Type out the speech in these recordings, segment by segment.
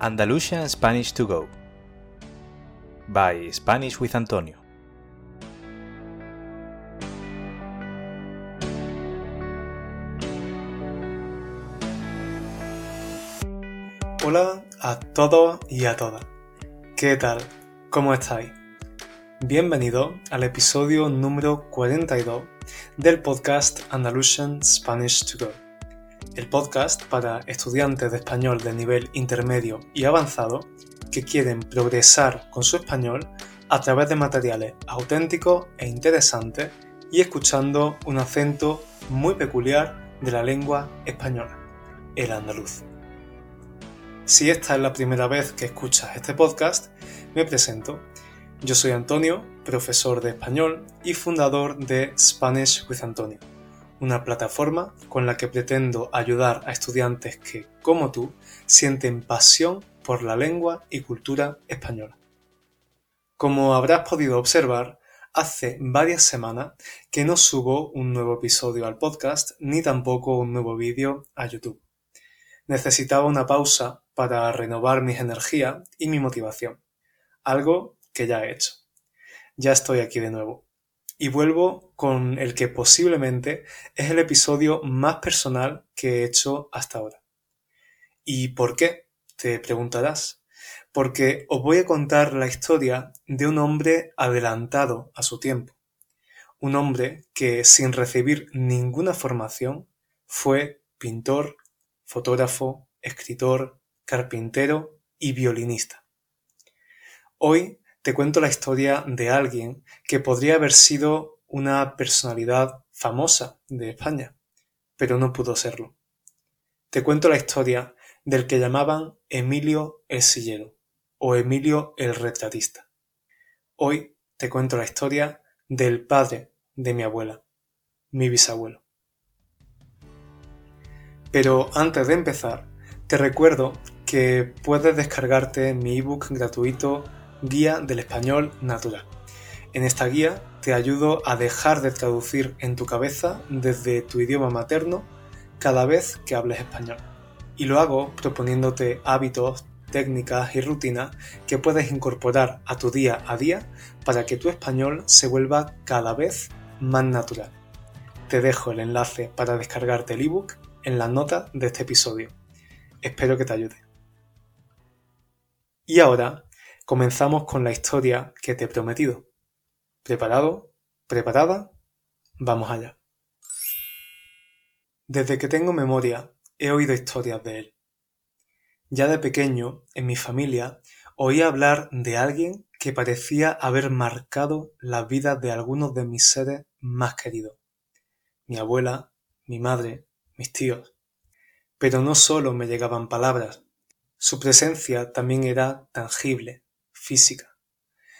Andalusian Spanish to Go by Spanish with Antonio. Hola a todos y a todas. ¿Qué tal? ¿Cómo estáis? Bienvenido al episodio número 42 del podcast Andalusian Spanish to Go el podcast para estudiantes de español de nivel intermedio y avanzado que quieren progresar con su español a través de materiales auténticos e interesantes y escuchando un acento muy peculiar de la lengua española, el andaluz. Si esta es la primera vez que escuchas este podcast, me presento. Yo soy Antonio, profesor de español y fundador de Spanish with Antonio una plataforma con la que pretendo ayudar a estudiantes que, como tú, sienten pasión por la lengua y cultura española. Como habrás podido observar, hace varias semanas que no subo un nuevo episodio al podcast ni tampoco un nuevo vídeo a YouTube. Necesitaba una pausa para renovar mis energías y mi motivación, algo que ya he hecho. Ya estoy aquí de nuevo y vuelvo con el que posiblemente es el episodio más personal que he hecho hasta ahora. ¿Y por qué? Te preguntarás. Porque os voy a contar la historia de un hombre adelantado a su tiempo. Un hombre que sin recibir ninguna formación fue pintor, fotógrafo, escritor, carpintero y violinista. Hoy te cuento la historia de alguien que podría haber sido una personalidad famosa de España, pero no pudo serlo. Te cuento la historia del que llamaban Emilio el Sillero o Emilio el Retratista. Hoy te cuento la historia del padre de mi abuela, mi bisabuelo. Pero antes de empezar, te recuerdo que puedes descargarte mi ebook gratuito Guía del Español Natural. En esta guía te ayudo a dejar de traducir en tu cabeza desde tu idioma materno cada vez que hables español. Y lo hago proponiéndote hábitos, técnicas y rutinas que puedes incorporar a tu día a día para que tu español se vuelva cada vez más natural. Te dejo el enlace para descargarte el ebook en las notas de este episodio. Espero que te ayude. Y ahora comenzamos con la historia que te he prometido. ¿Preparado? ¿Preparada? Vamos allá. Desde que tengo memoria he oído historias de él. Ya de pequeño, en mi familia, oí hablar de alguien que parecía haber marcado la vida de algunos de mis seres más queridos. Mi abuela, mi madre, mis tíos. Pero no solo me llegaban palabras, su presencia también era tangible, física.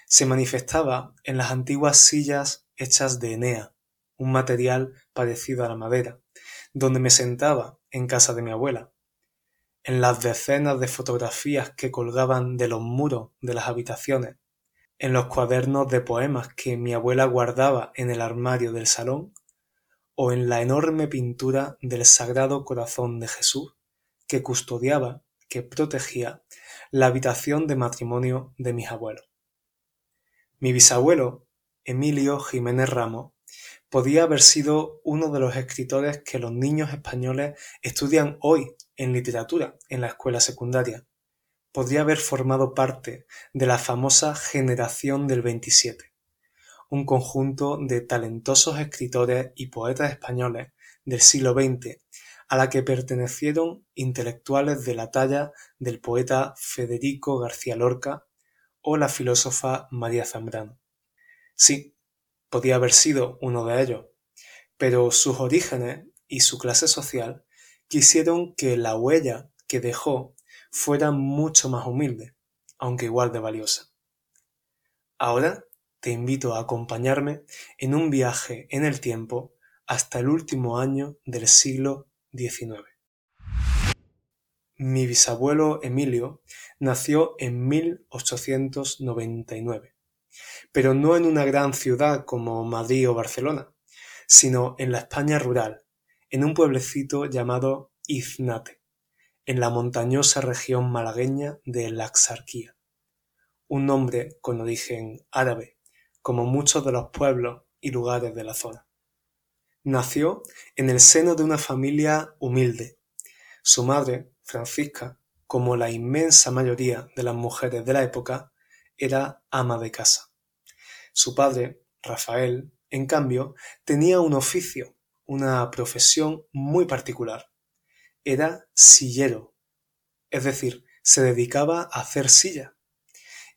Se manifestaba en las antiguas sillas hechas de enea, un material parecido a la madera, donde me sentaba en casa de mi abuela, en las decenas de fotografías que colgaban de los muros de las habitaciones, en los cuadernos de poemas que mi abuela guardaba en el armario del salón, o en la enorme pintura del Sagrado Corazón de Jesús que custodiaba, que protegía la habitación de matrimonio de mis abuelos. Mi bisabuelo, Emilio Jiménez Ramos, podía haber sido uno de los escritores que los niños españoles estudian hoy en literatura en la escuela secundaria. Podría haber formado parte de la famosa generación del 27, un conjunto de talentosos escritores y poetas españoles del siglo XX a la que pertenecieron intelectuales de la talla del poeta Federico García Lorca o la filósofa María Zambrano. Sí, podía haber sido uno de ellos, pero sus orígenes y su clase social quisieron que la huella que dejó fuera mucho más humilde, aunque igual de valiosa. Ahora te invito a acompañarme en un viaje en el tiempo hasta el último año del siglo mi bisabuelo Emilio nació en 1899, pero no en una gran ciudad como Madrid o Barcelona, sino en la España rural, en un pueblecito llamado Iznate, en la montañosa región malagueña de la Axarquía, un nombre con origen árabe, como muchos de los pueblos y lugares de la zona. Nació en el seno de una familia humilde. Su madre, Francisca, como la inmensa mayoría de las mujeres de la época, era ama de casa. Su padre, Rafael, en cambio, tenía un oficio, una profesión muy particular. Era sillero, es decir, se dedicaba a hacer silla.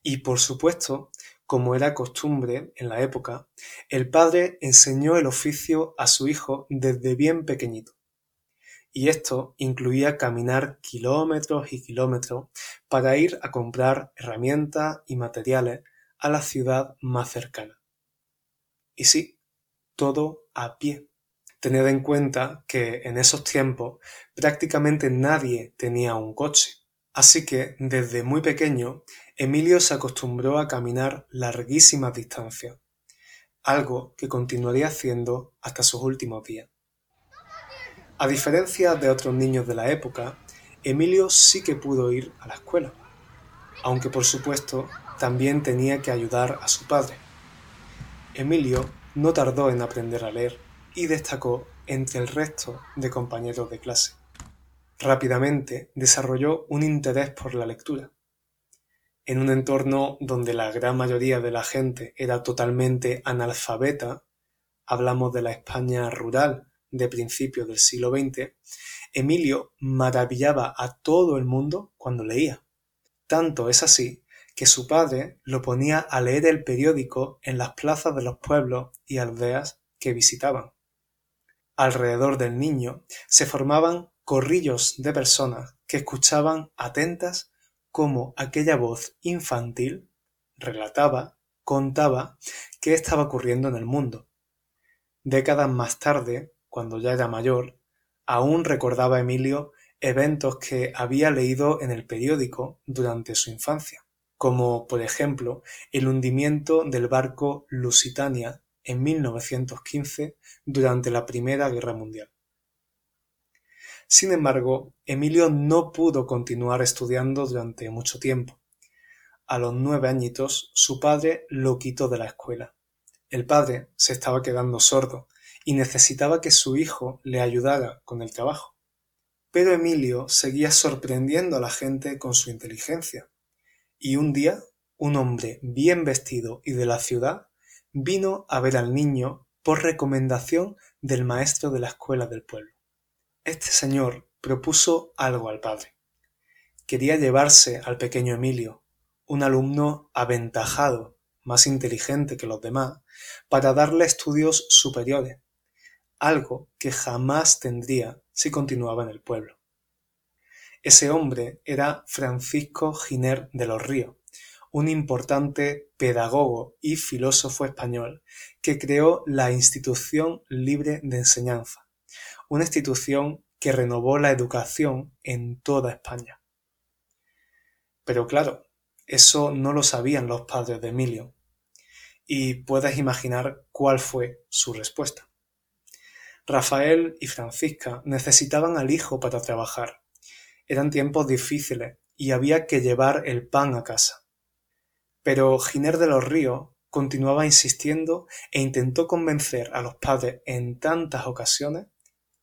Y por supuesto, como era costumbre en la época, el padre enseñó el oficio a su hijo desde bien pequeñito. Y esto incluía caminar kilómetros y kilómetros para ir a comprar herramientas y materiales a la ciudad más cercana. Y sí, todo a pie. Tened en cuenta que en esos tiempos prácticamente nadie tenía un coche. Así que desde muy pequeño Emilio se acostumbró a caminar larguísimas distancias, algo que continuaría haciendo hasta sus últimos días. A diferencia de otros niños de la época, Emilio sí que pudo ir a la escuela, aunque por supuesto también tenía que ayudar a su padre. Emilio no tardó en aprender a leer y destacó entre el resto de compañeros de clase. Rápidamente desarrolló un interés por la lectura. En un entorno donde la gran mayoría de la gente era totalmente analfabeta, hablamos de la España rural de principios del siglo XX, Emilio maravillaba a todo el mundo cuando leía. Tanto es así que su padre lo ponía a leer el periódico en las plazas de los pueblos y aldeas que visitaban. Alrededor del niño se formaban corrillos de personas que escuchaban atentas cómo aquella voz infantil relataba, contaba qué estaba ocurriendo en el mundo. Décadas más tarde, cuando ya era mayor, aún recordaba Emilio eventos que había leído en el periódico durante su infancia, como por ejemplo el hundimiento del barco Lusitania en 1915 durante la Primera Guerra Mundial. Sin embargo, Emilio no pudo continuar estudiando durante mucho tiempo. A los nueve añitos, su padre lo quitó de la escuela. El padre se estaba quedando sordo y necesitaba que su hijo le ayudara con el trabajo. Pero Emilio seguía sorprendiendo a la gente con su inteligencia. Y un día, un hombre bien vestido y de la ciudad vino a ver al niño por recomendación del maestro de la escuela del pueblo. Este señor propuso algo al padre. Quería llevarse al pequeño Emilio, un alumno aventajado, más inteligente que los demás, para darle estudios superiores, algo que jamás tendría si continuaba en el pueblo. Ese hombre era Francisco Giner de los Ríos, un importante pedagogo y filósofo español que creó la Institución Libre de Enseñanza, una institución que renovó la educación en toda España. Pero claro, eso no lo sabían los padres de Emilio, y puedes imaginar cuál fue su respuesta. Rafael y Francisca necesitaban al hijo para trabajar. Eran tiempos difíciles y había que llevar el pan a casa. Pero Giner de los Ríos continuaba insistiendo e intentó convencer a los padres en tantas ocasiones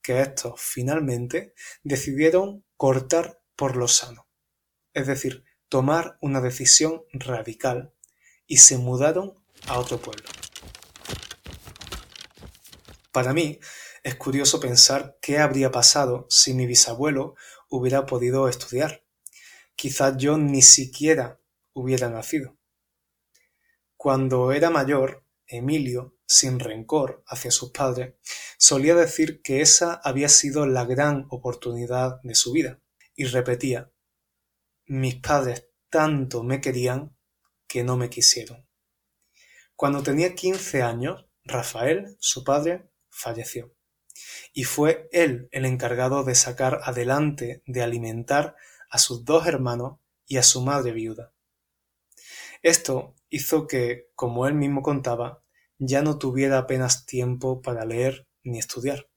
que estos finalmente decidieron cortar por lo sano, es decir, tomar una decisión radical y se mudaron a otro pueblo. Para mí es curioso pensar qué habría pasado si mi bisabuelo hubiera podido estudiar. Quizás yo ni siquiera hubiera nacido. Cuando era mayor, Emilio, sin rencor hacia sus padres, solía decir que esa había sido la gran oportunidad de su vida, y repetía Mis padres tanto me querían que no me quisieron. Cuando tenía quince años, Rafael, su padre, falleció, y fue él el encargado de sacar adelante, de alimentar a sus dos hermanos y a su madre viuda. Esto hizo que, como él mismo contaba, ya no tuviera apenas tiempo para leer ni estudiar.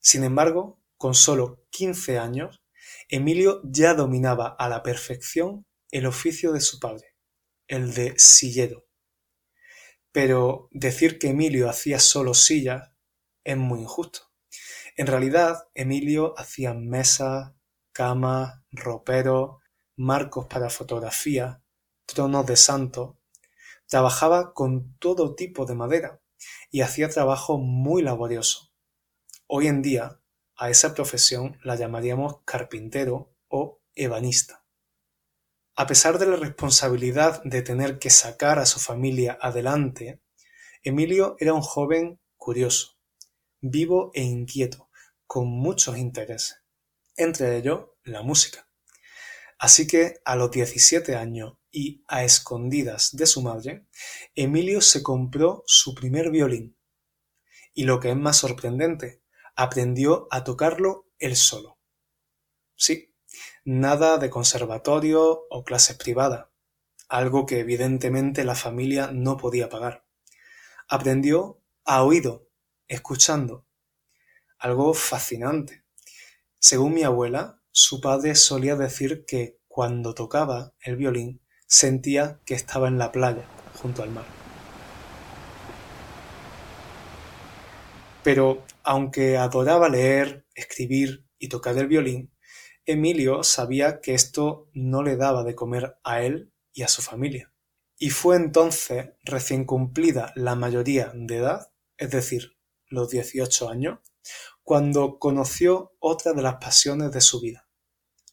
Sin embargo, con solo quince años, Emilio ya dominaba a la perfección el oficio de su padre, el de sillero. Pero decir que Emilio hacía solo sillas es muy injusto. En realidad, Emilio hacía mesas, camas, roperos, marcos para fotografía, tronos de santo. Trabajaba con todo tipo de madera y hacía trabajo muy laborioso. Hoy en día, a esa profesión la llamaríamos carpintero o ebanista. A pesar de la responsabilidad de tener que sacar a su familia adelante, Emilio era un joven curioso, vivo e inquieto, con muchos intereses, entre ellos la música. Así que a los 17 años y a escondidas de su madre, Emilio se compró su primer violín. Y lo que es más sorprendente, aprendió a tocarlo él solo. Sí, nada de conservatorio o clases privadas, algo que evidentemente la familia no podía pagar. Aprendió a oído, escuchando. Algo fascinante. Según mi abuela, su padre solía decir que cuando tocaba el violín sentía que estaba en la playa, junto al mar. Pero aunque adoraba leer, escribir y tocar el violín, Emilio sabía que esto no le daba de comer a él y a su familia. Y fue entonces, recién cumplida la mayoría de edad, es decir, los 18 años, cuando conoció otra de las pasiones de su vida,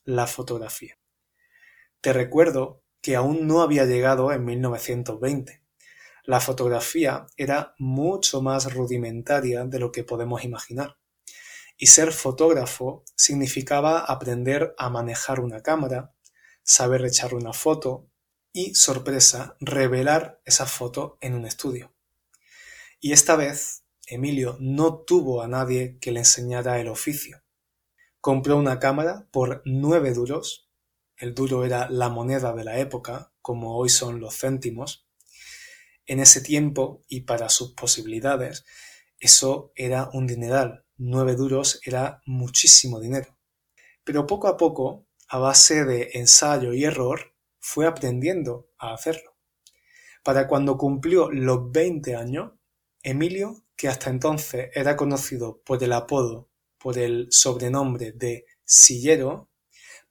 la fotografía. Te recuerdo que aún no había llegado en 1920, la fotografía era mucho más rudimentaria de lo que podemos imaginar. Y ser fotógrafo significaba aprender a manejar una cámara, saber echar una foto y, sorpresa, revelar esa foto en un estudio. Y esta vez, Emilio no tuvo a nadie que le enseñara el oficio. Compró una cámara por nueve duros, el duro era la moneda de la época, como hoy son los céntimos, en ese tiempo y para sus posibilidades, eso era un dineral. Nueve duros era muchísimo dinero. Pero poco a poco, a base de ensayo y error, fue aprendiendo a hacerlo. Para cuando cumplió los 20 años, Emilio, que hasta entonces era conocido por el apodo, por el sobrenombre de Sillero,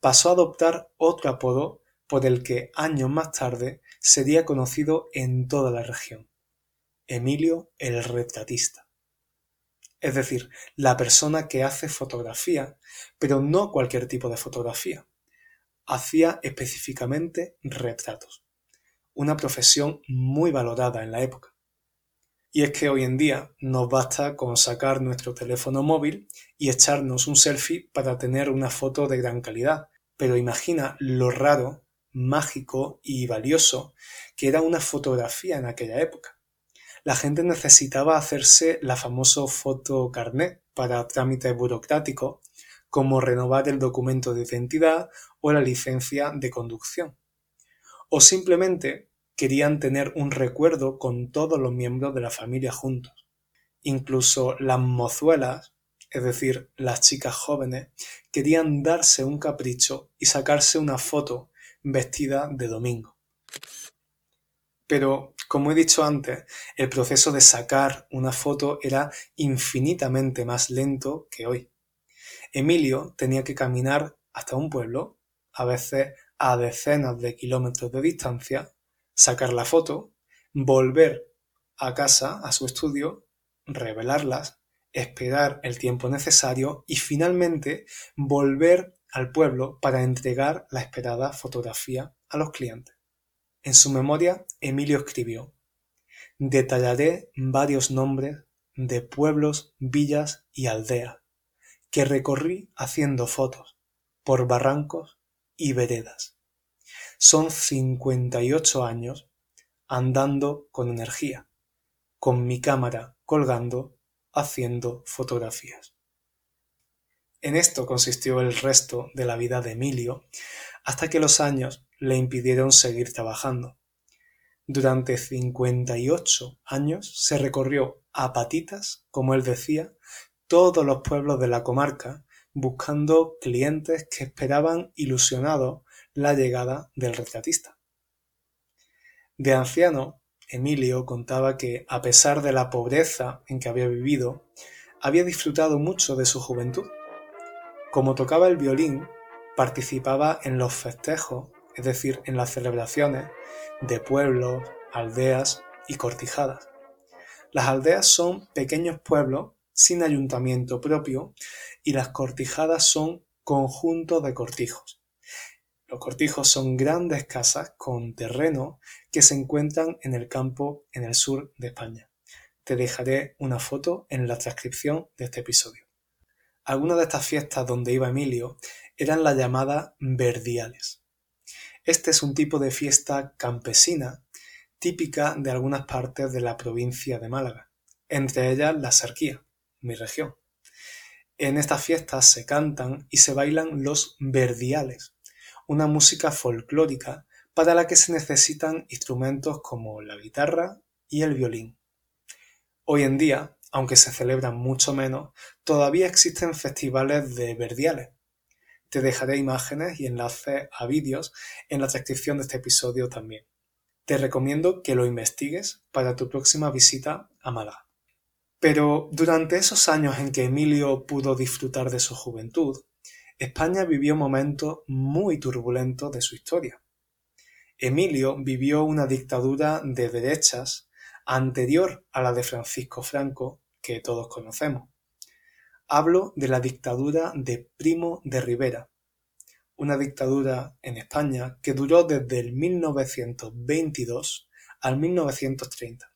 pasó a adoptar otro apodo por el que años más tarde sería conocido en toda la región, Emilio el retratista. Es decir, la persona que hace fotografía, pero no cualquier tipo de fotografía. Hacía específicamente retratos, una profesión muy valorada en la época. Y es que hoy en día nos basta con sacar nuestro teléfono móvil y echarnos un selfie para tener una foto de gran calidad, pero imagina lo raro mágico y valioso que era una fotografía en aquella época. La gente necesitaba hacerse la famosa foto carnet para trámites burocráticos como renovar el documento de identidad o la licencia de conducción. O simplemente querían tener un recuerdo con todos los miembros de la familia juntos. Incluso las mozuelas, es decir, las chicas jóvenes, querían darse un capricho y sacarse una foto vestida de domingo. Pero, como he dicho antes, el proceso de sacar una foto era infinitamente más lento que hoy. Emilio tenía que caminar hasta un pueblo, a veces a decenas de kilómetros de distancia, sacar la foto, volver a casa, a su estudio, revelarlas, esperar el tiempo necesario y finalmente volver al pueblo para entregar la esperada fotografía a los clientes. En su memoria, Emilio escribió Detallaré varios nombres de pueblos, villas y aldeas que recorrí haciendo fotos por barrancos y veredas. Son 58 años andando con energía, con mi cámara colgando, haciendo fotografías. En esto consistió el resto de la vida de Emilio, hasta que los años le impidieron seguir trabajando. Durante 58 años se recorrió a patitas, como él decía, todos los pueblos de la comarca buscando clientes que esperaban ilusionados la llegada del retratista. De anciano, Emilio contaba que, a pesar de la pobreza en que había vivido, había disfrutado mucho de su juventud. Como tocaba el violín, participaba en los festejos, es decir, en las celebraciones de pueblos, aldeas y cortijadas. Las aldeas son pequeños pueblos sin ayuntamiento propio y las cortijadas son conjuntos de cortijos. Los cortijos son grandes casas con terreno que se encuentran en el campo en el sur de España. Te dejaré una foto en la transcripción de este episodio. Algunas de estas fiestas donde iba Emilio eran las llamadas verdiales. Este es un tipo de fiesta campesina típica de algunas partes de la provincia de Málaga, entre ellas la Serquía, mi región. En estas fiestas se cantan y se bailan los verdiales, una música folclórica para la que se necesitan instrumentos como la guitarra y el violín. Hoy en día, aunque se celebran mucho menos, todavía existen festivales de verdiales. Te dejaré imágenes y enlaces a vídeos en la descripción de este episodio también. Te recomiendo que lo investigues para tu próxima visita a Málaga. Pero durante esos años en que Emilio pudo disfrutar de su juventud, España vivió momentos muy turbulentos de su historia. Emilio vivió una dictadura de derechas anterior a la de Francisco Franco, que todos conocemos. Hablo de la dictadura de Primo de Rivera, una dictadura en España que duró desde el 1922 al 1930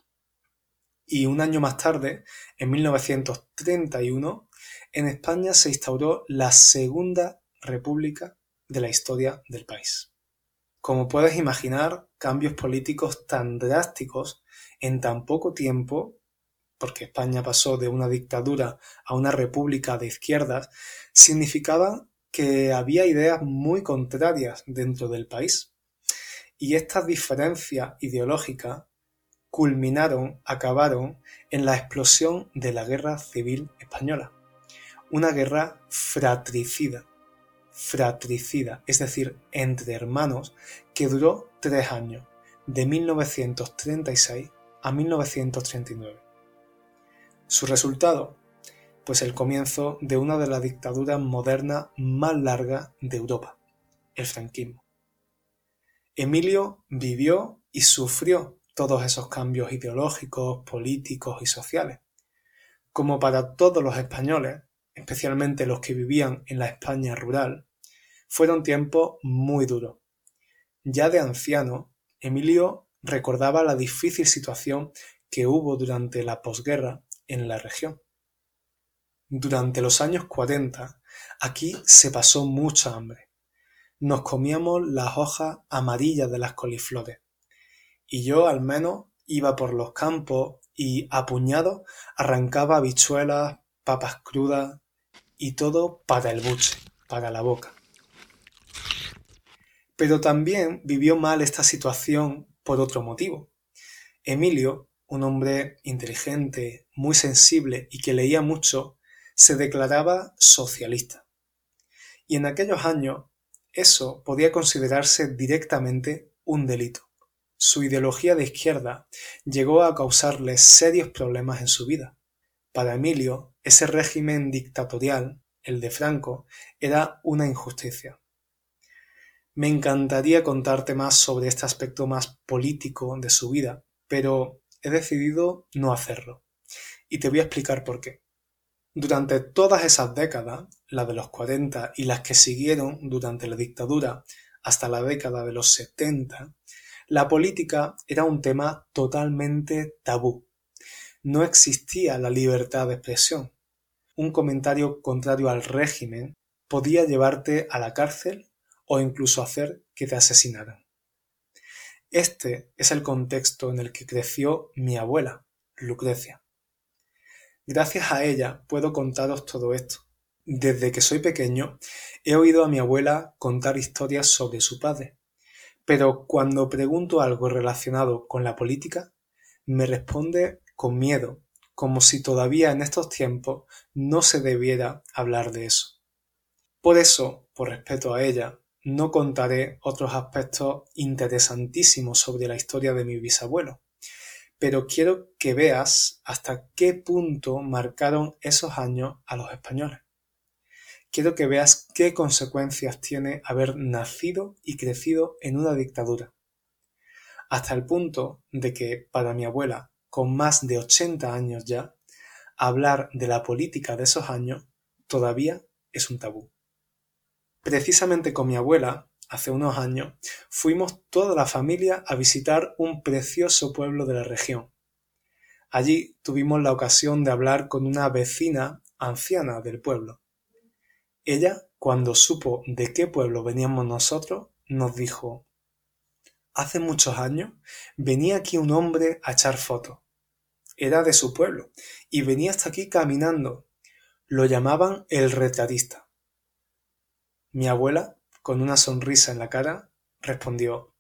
y un año más tarde, en 1931, en España se instauró la Segunda República de la historia del país. Como puedes imaginar, cambios políticos tan drásticos en tan poco tiempo, porque España pasó de una dictadura a una república de izquierdas, significaban que había ideas muy contrarias dentro del país. Y estas diferencias ideológicas culminaron, acabaron en la explosión de la Guerra Civil Española. Una guerra fratricida, fratricida, es decir, entre hermanos, que duró tres años, de 1936 a 1939. Su resultado, pues el comienzo de una de las dictaduras modernas más largas de Europa, el franquismo. Emilio vivió y sufrió todos esos cambios ideológicos, políticos y sociales. Como para todos los españoles, especialmente los que vivían en la España rural, fueron tiempos muy duros. Ya de anciano, Emilio recordaba la difícil situación que hubo durante la posguerra en la región. Durante los años 40, aquí se pasó mucha hambre. Nos comíamos las hojas amarillas de las coliflores y yo al menos iba por los campos y a puñados arrancaba habichuelas, papas crudas y todo para el buche, para la boca. Pero también vivió mal esta situación por otro motivo. Emilio, un hombre inteligente, muy sensible y que leía mucho, se declaraba socialista. Y en aquellos años eso podía considerarse directamente un delito. Su ideología de izquierda llegó a causarle serios problemas en su vida. Para Emilio, ese régimen dictatorial, el de Franco, era una injusticia. Me encantaría contarte más sobre este aspecto más político de su vida, pero he decidido no hacerlo. Y te voy a explicar por qué. Durante todas esas décadas, la de los 40 y las que siguieron durante la dictadura hasta la década de los 70, la política era un tema totalmente tabú. No existía la libertad de expresión. Un comentario contrario al régimen podía llevarte a la cárcel o incluso hacer que te asesinaran. Este es el contexto en el que creció mi abuela, Lucrecia. Gracias a ella puedo contaros todo esto. Desde que soy pequeño he oído a mi abuela contar historias sobre su padre, pero cuando pregunto algo relacionado con la política, me responde con miedo, como si todavía en estos tiempos no se debiera hablar de eso. Por eso, por respeto a ella, no contaré otros aspectos interesantísimos sobre la historia de mi bisabuelo, pero quiero que veas hasta qué punto marcaron esos años a los españoles. Quiero que veas qué consecuencias tiene haber nacido y crecido en una dictadura. Hasta el punto de que, para mi abuela, con más de 80 años ya, hablar de la política de esos años todavía es un tabú. Precisamente con mi abuela, hace unos años, fuimos toda la familia a visitar un precioso pueblo de la región. Allí tuvimos la ocasión de hablar con una vecina anciana del pueblo. Ella, cuando supo de qué pueblo veníamos nosotros, nos dijo Hace muchos años venía aquí un hombre a echar fotos. Era de su pueblo y venía hasta aquí caminando. Lo llamaban el retratista. Mi abuela, con una sonrisa en la cara, respondió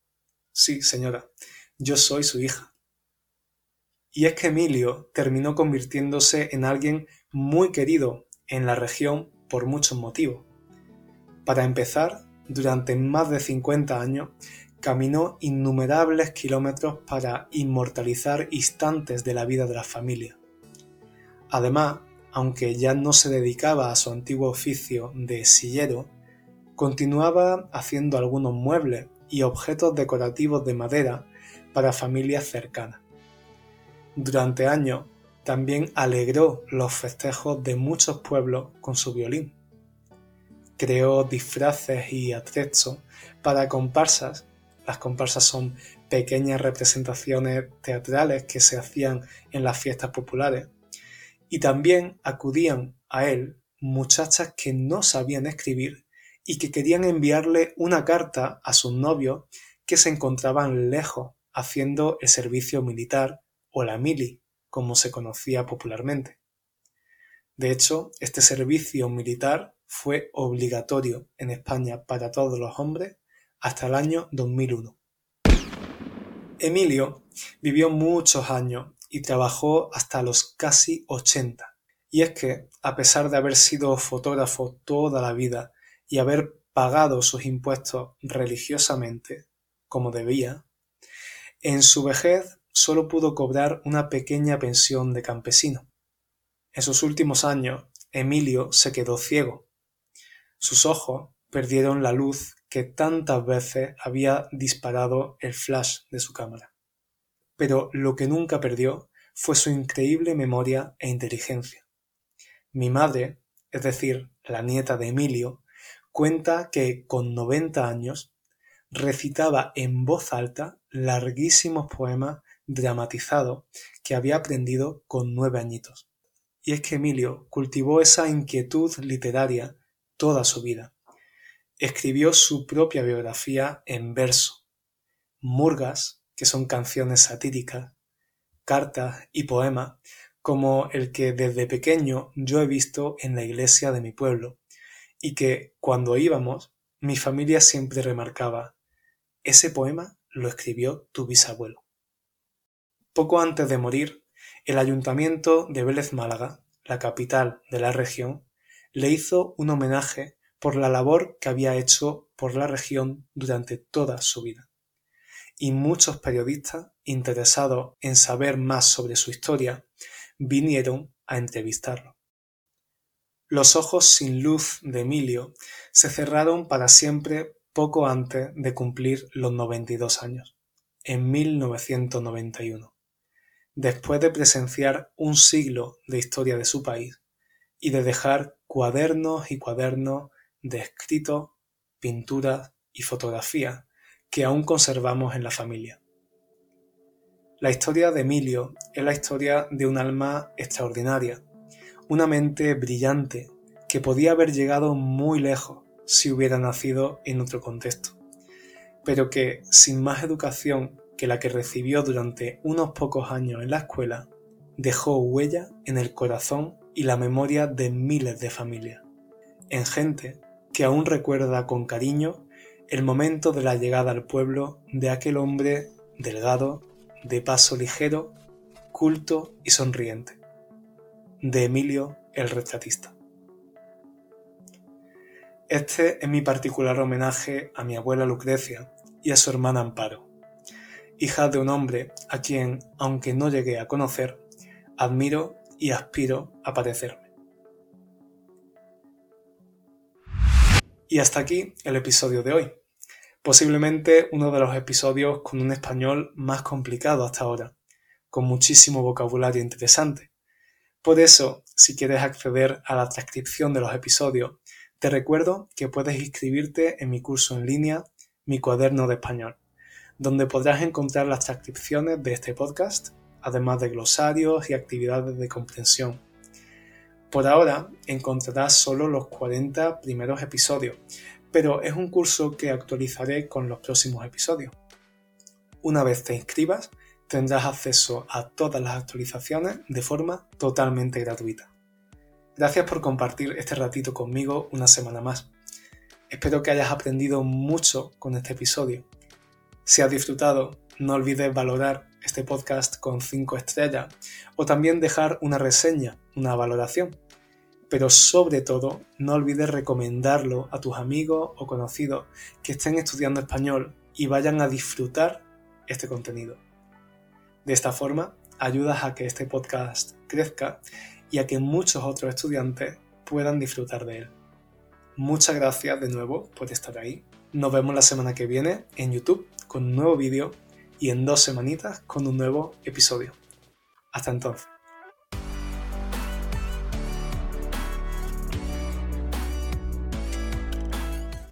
Sí, señora, yo soy su hija. Y es que Emilio terminó convirtiéndose en alguien muy querido en la región por muchos motivos. Para empezar, durante más de 50 años caminó innumerables kilómetros para inmortalizar instantes de la vida de la familia. Además, aunque ya no se dedicaba a su antiguo oficio de sillero, continuaba haciendo algunos muebles y objetos decorativos de madera para familias cercanas. Durante años también alegró los festejos de muchos pueblos con su violín. Creó disfraces y atrezos para comparsas. Las comparsas son pequeñas representaciones teatrales que se hacían en las fiestas populares. Y también acudían a él muchachas que no sabían escribir y que querían enviarle una carta a sus novios que se encontraban lejos haciendo el servicio militar o la mili, como se conocía popularmente. De hecho, este servicio militar fue obligatorio en España para todos los hombres hasta el año 2001. Emilio vivió muchos años y trabajó hasta los casi 80. Y es que, a pesar de haber sido fotógrafo toda la vida y haber pagado sus impuestos religiosamente, como debía, en su vejez solo pudo cobrar una pequeña pensión de campesino. En sus últimos años, Emilio se quedó ciego. Sus ojos perdieron la luz que tantas veces había disparado el flash de su cámara. Pero lo que nunca perdió fue su increíble memoria e inteligencia. Mi madre, es decir, la nieta de Emilio, Cuenta que con noventa años recitaba en voz alta larguísimos poemas dramatizados que había aprendido con nueve añitos. Y es que Emilio cultivó esa inquietud literaria toda su vida. Escribió su propia biografía en verso, murgas, que son canciones satíricas, cartas y poemas, como el que desde pequeño yo he visto en la iglesia de mi pueblo, y que, cuando íbamos, mi familia siempre remarcaba ese poema lo escribió tu bisabuelo. Poco antes de morir, el ayuntamiento de Vélez Málaga, la capital de la región, le hizo un homenaje por la labor que había hecho por la región durante toda su vida. Y muchos periodistas interesados en saber más sobre su historia vinieron a entrevistarlo. Los ojos sin luz de Emilio se cerraron para siempre poco antes de cumplir los 92 años, en 1991, después de presenciar un siglo de historia de su país y de dejar cuadernos y cuadernos de escritos, pinturas y fotografías que aún conservamos en la familia. La historia de Emilio es la historia de un alma extraordinaria, una mente brillante que podía haber llegado muy lejos si hubiera nacido en otro contexto, pero que, sin más educación que la que recibió durante unos pocos años en la escuela, dejó huella en el corazón y la memoria de miles de familias, en gente que aún recuerda con cariño el momento de la llegada al pueblo de aquel hombre delgado, de paso ligero, culto y sonriente de Emilio el retratista. Este es mi particular homenaje a mi abuela Lucrecia y a su hermana Amparo, hija de un hombre a quien, aunque no llegué a conocer, admiro y aspiro a parecerme. Y hasta aquí el episodio de hoy. Posiblemente uno de los episodios con un español más complicado hasta ahora, con muchísimo vocabulario interesante. Por eso, si quieres acceder a la transcripción de los episodios, te recuerdo que puedes inscribirte en mi curso en línea, mi cuaderno de español, donde podrás encontrar las transcripciones de este podcast, además de glosarios y actividades de comprensión. Por ahora encontrarás solo los 40 primeros episodios, pero es un curso que actualizaré con los próximos episodios. Una vez te inscribas, tendrás acceso a todas las actualizaciones de forma totalmente gratuita. Gracias por compartir este ratito conmigo una semana más. Espero que hayas aprendido mucho con este episodio. Si has disfrutado, no olvides valorar este podcast con 5 estrellas o también dejar una reseña, una valoración pero sobre todo no olvides recomendarlo a tus amigos o conocidos que estén estudiando español y vayan a disfrutar este contenido. De esta forma, ayudas a que este podcast crezca y a que muchos otros estudiantes puedan disfrutar de él. Muchas gracias de nuevo por estar ahí. Nos vemos la semana que viene en YouTube con un nuevo vídeo y en dos semanitas con un nuevo episodio. Hasta entonces.